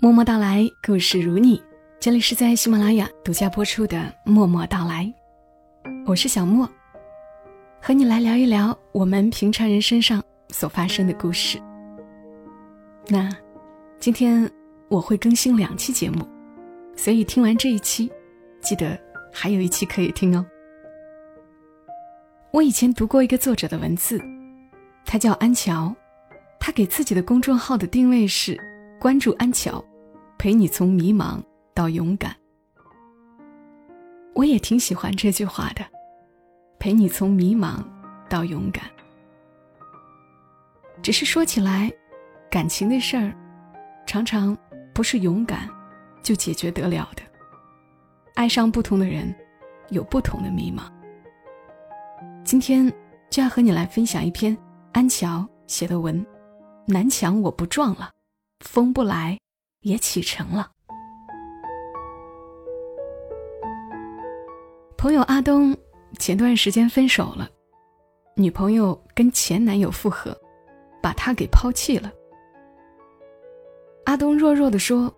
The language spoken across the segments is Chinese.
默默到来，故事如你。这里是在喜马拉雅独家播出的《默默到来》，我是小莫，和你来聊一聊我们平常人身上所发生的故事。那今天我会更新两期节目，所以听完这一期，记得还有一期可以听哦。我以前读过一个作者的文字，他叫安乔，他给自己的公众号的定位是“关注安乔，陪你从迷茫到勇敢”。我也挺喜欢这句话的，“陪你从迷茫到勇敢”。只是说起来，感情的事儿，常常不是勇敢就解决得了的。爱上不同的人，有不同的迷茫。今天就要和你来分享一篇安乔写的文，南墙我不撞了，风不来也启程了。朋友阿东前段时间分手了，女朋友跟前男友复合，把他给抛弃了。阿东弱弱的说：“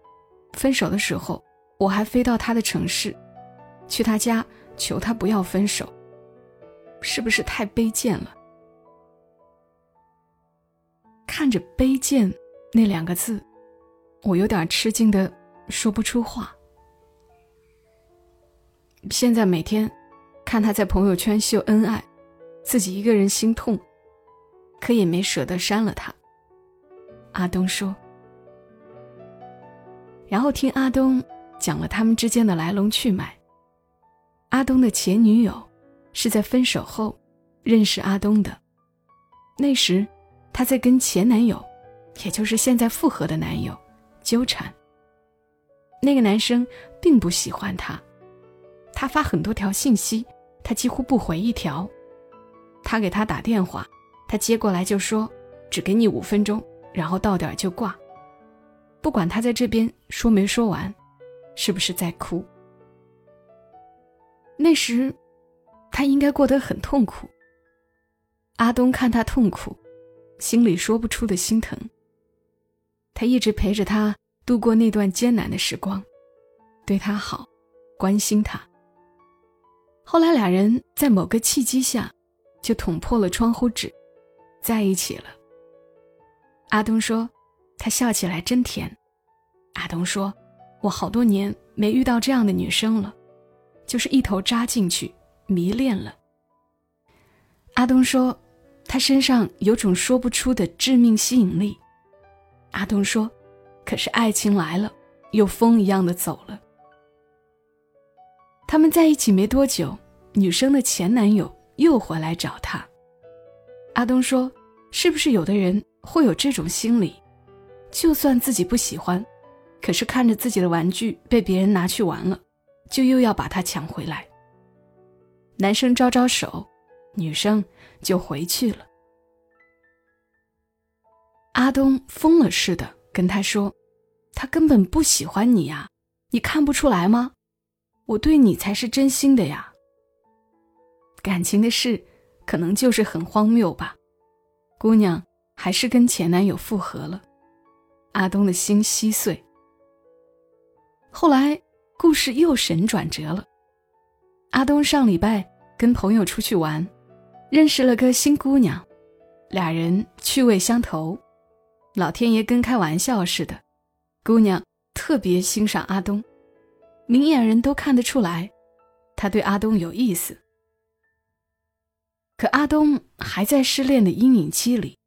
分手的时候，我还飞到他的城市，去他家求他不要分手。”是不是太卑贱了？看着“卑贱”那两个字，我有点吃惊的说不出话。现在每天看他在朋友圈秀恩爱，自己一个人心痛，可也没舍得删了他。阿东说，然后听阿东讲了他们之间的来龙去脉。阿东的前女友。是在分手后认识阿东的。那时，他在跟前男友，也就是现在复合的男友纠缠。那个男生并不喜欢他，他发很多条信息，他几乎不回一条。他给他打电话，他接过来就说：“只给你五分钟，然后到点就挂。”不管他在这边说没说完，是不是在哭？那时。他应该过得很痛苦。阿东看他痛苦，心里说不出的心疼。他一直陪着他度过那段艰难的时光，对他好，关心他。后来俩人在某个契机下，就捅破了窗户纸，在一起了。阿东说：“他笑起来真甜。”阿东说：“我好多年没遇到这样的女生了，就是一头扎进去。”迷恋了。阿东说，他身上有种说不出的致命吸引力。阿东说，可是爱情来了，又风一样的走了。他们在一起没多久，女生的前男友又回来找她。阿东说，是不是有的人会有这种心理，就算自己不喜欢，可是看着自己的玩具被别人拿去玩了，就又要把它抢回来。男生招招手，女生就回去了。阿东疯了似的跟他说：“他根本不喜欢你呀，你看不出来吗？我对你才是真心的呀。”感情的事，可能就是很荒谬吧。姑娘还是跟前男友复合了，阿东的心稀碎。后来故事又神转折了，阿东上礼拜。跟朋友出去玩，认识了个新姑娘，俩人趣味相投，老天爷跟开玩笑似的，姑娘特别欣赏阿东，明眼人都看得出来，他对阿东有意思。可阿东还在失恋的阴影期里，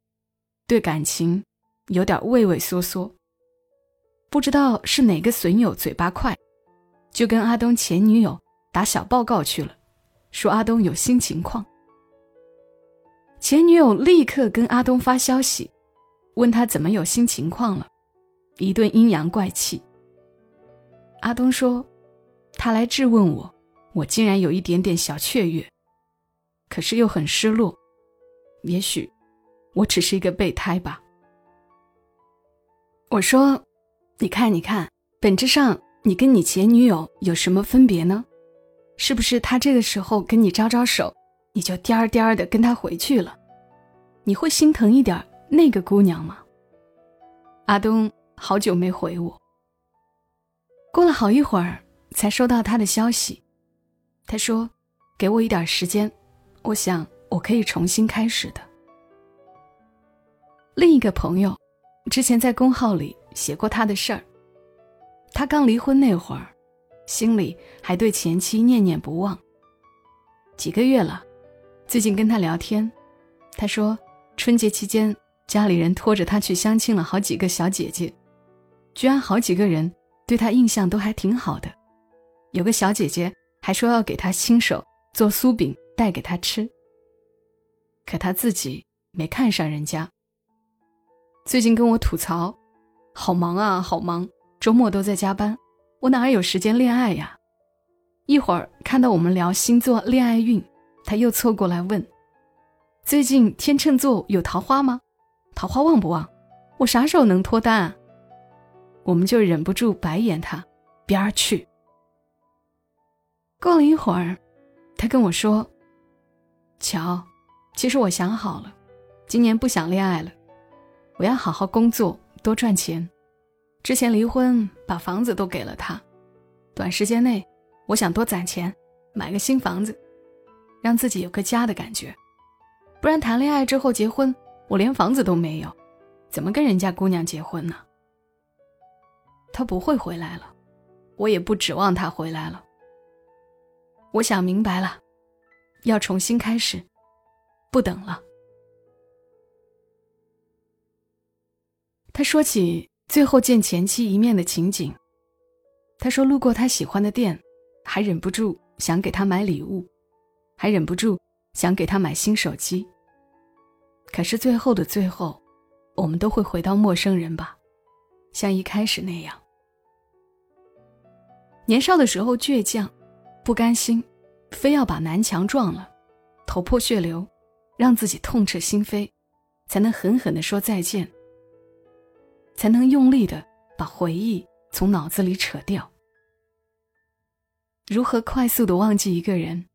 对感情有点畏畏缩缩，不知道是哪个损友嘴巴快，就跟阿东前女友打小报告去了。说阿东有新情况，前女友立刻跟阿东发消息，问他怎么有新情况了，一顿阴阳怪气。阿东说，他来质问我，我竟然有一点点小雀跃，可是又很失落，也许我只是一个备胎吧。我说，你看，你看，本质上你跟你前女友有什么分别呢？是不是他这个时候跟你招招手，你就颠儿颠儿的跟他回去了？你会心疼一点那个姑娘吗？阿东好久没回我，过了好一会儿，才收到他的消息。他说：“给我一点时间，我想我可以重新开始的。”另一个朋友，之前在公号里写过他的事儿。他刚离婚那会儿，心里还对前妻念念不忘。几个月了，最近跟他聊天，他说春节期间家里人拖着他去相亲了好几个小姐姐，居然好几个人对他印象都还挺好的，有个小姐姐还说要给他亲手做酥饼带给他吃。可他自己没看上人家。最近跟我吐槽，好忙啊，好忙，周末都在加班，我哪有时间恋爱呀？一会儿看到我们聊星座恋爱运，他又凑过来问：“最近天秤座有桃花吗？桃花旺不旺？我啥时候能脱单啊？”我们就忍不住白眼他，边儿去。过了一会儿，他跟我说：“乔，其实我想好了，今年不想恋爱了。”我要好好工作，多赚钱。之前离婚，把房子都给了他。短时间内，我想多攒钱，买个新房子，让自己有个家的感觉。不然谈恋爱之后结婚，我连房子都没有，怎么跟人家姑娘结婚呢？他不会回来了，我也不指望他回来了。我想明白了，要重新开始，不等了。他说起最后见前妻一面的情景。他说路过他喜欢的店，还忍不住想给他买礼物，还忍不住想给他买新手机。可是最后的最后，我们都会回到陌生人吧，像一开始那样。年少的时候倔强，不甘心，非要把南墙撞了，头破血流，让自己痛彻心扉，才能狠狠地说再见。才能用力的把回忆从脑子里扯掉。如何快速的忘记一个人，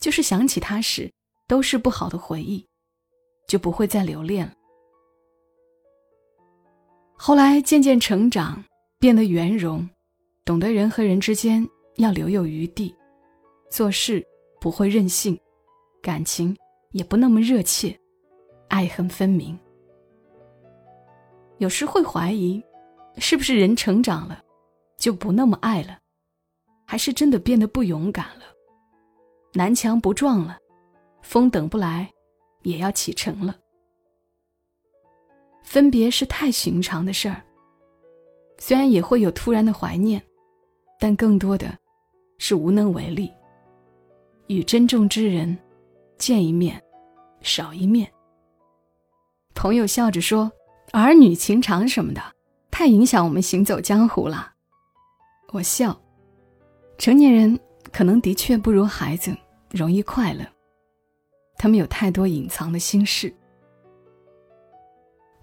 就是想起他时都是不好的回忆，就不会再留恋了。后来渐渐成长，变得圆融，懂得人和人之间要留有余地，做事不会任性，感情也不那么热切，爱恨分明。有时会怀疑，是不是人成长了，就不那么爱了，还是真的变得不勇敢了？南墙不撞了，风等不来，也要启程了。分别是太寻常的事儿，虽然也会有突然的怀念，但更多的是无能为力。与珍重之人见一面，少一面。朋友笑着说。儿女情长什么的，太影响我们行走江湖了。我笑，成年人可能的确不如孩子容易快乐，他们有太多隐藏的心事。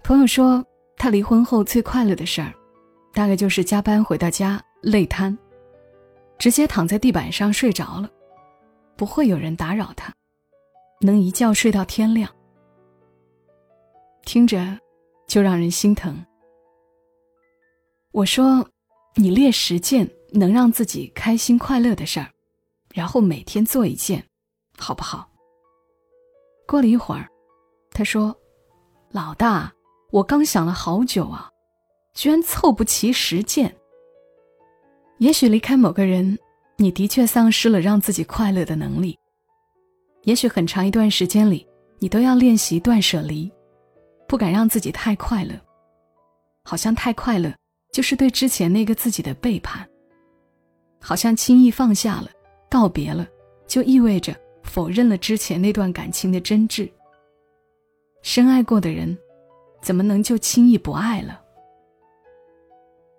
朋友说，他离婚后最快乐的事儿，大概就是加班回到家累瘫，直接躺在地板上睡着了，不会有人打扰他，能一觉睡到天亮。听着。就让人心疼。我说：“你列十件能让自己开心快乐的事儿，然后每天做一件，好不好？”过了一会儿，他说：“老大，我刚想了好久啊，居然凑不齐十件。也许离开某个人，你的确丧失了让自己快乐的能力。也许很长一段时间里，你都要练习断舍离。”不敢让自己太快乐，好像太快乐就是对之前那个自己的背叛。好像轻易放下了，告别了，就意味着否认了之前那段感情的真挚。深爱过的人，怎么能就轻易不爱了？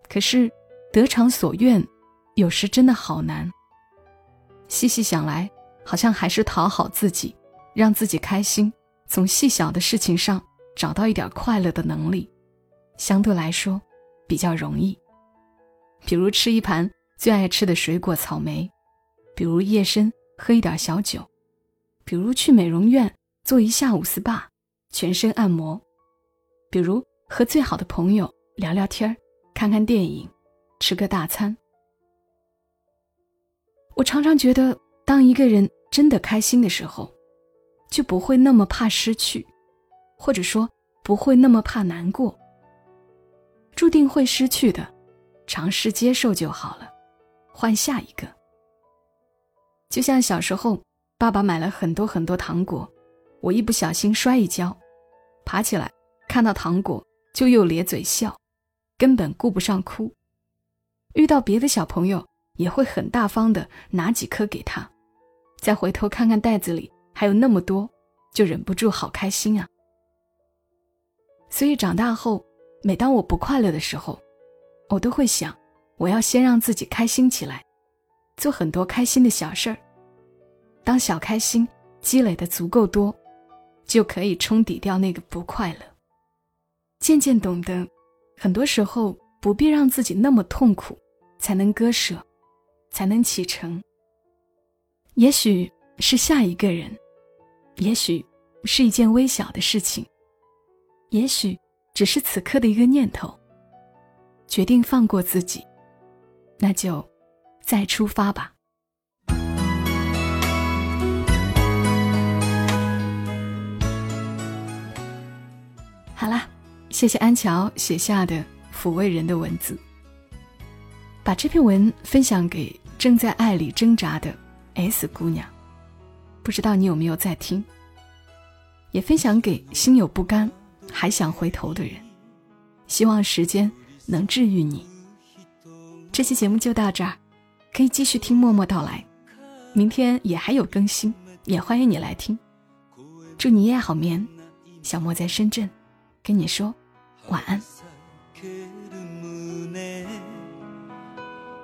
可是，得偿所愿，有时真的好难。细细想来，好像还是讨好自己，让自己开心，从细小的事情上。找到一点快乐的能力，相对来说比较容易。比如吃一盘最爱吃的水果草莓，比如夜深喝一点小酒，比如去美容院做一下午 SPA，全身按摩，比如和最好的朋友聊聊天看看电影，吃个大餐，我常常觉得，当一个人真的开心的时候，就不会那么怕失去，或者说不会那么怕难过。注定会失去的，尝试接受就好了，换下一个。就像小时候，爸爸买了很多很多糖果，我一不小心摔一跤，爬起来看到糖果就又咧嘴笑，根本顾不上哭。遇到别的小朋友，也会很大方的拿几颗给他，再回头看看袋子里还有那么多，就忍不住好开心啊。所以长大后，每当我不快乐的时候，我都会想，我要先让自己开心起来。做很多开心的小事儿，当小开心积累的足够多，就可以冲抵掉那个不快乐。渐渐懂得，很多时候不必让自己那么痛苦，才能割舍，才能启程。也许是下一个人，也许是一件微小的事情，也许只是此刻的一个念头。决定放过自己，那就。再出发吧。好啦，谢谢安乔写下的抚慰人的文字。把这篇文分享给正在爱里挣扎的 S 姑娘，不知道你有没有在听？也分享给心有不甘还想回头的人，希望时间能治愈你。这期节目就到这儿。可以继续听默默到来，明天也还有更新，也欢迎你来听。祝你夜好眠，小莫在深圳，跟你说晚安。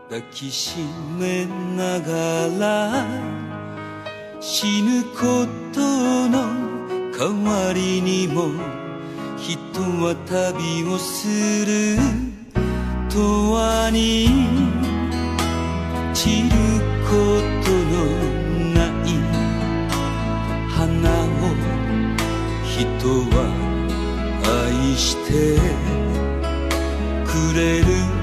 抱きしめながら死ぬことの代わりにも人は旅をする永遠に散ることのない花を人は愛してくれる。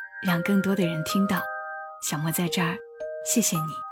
让更多的人听到。小莫在这儿，谢谢你。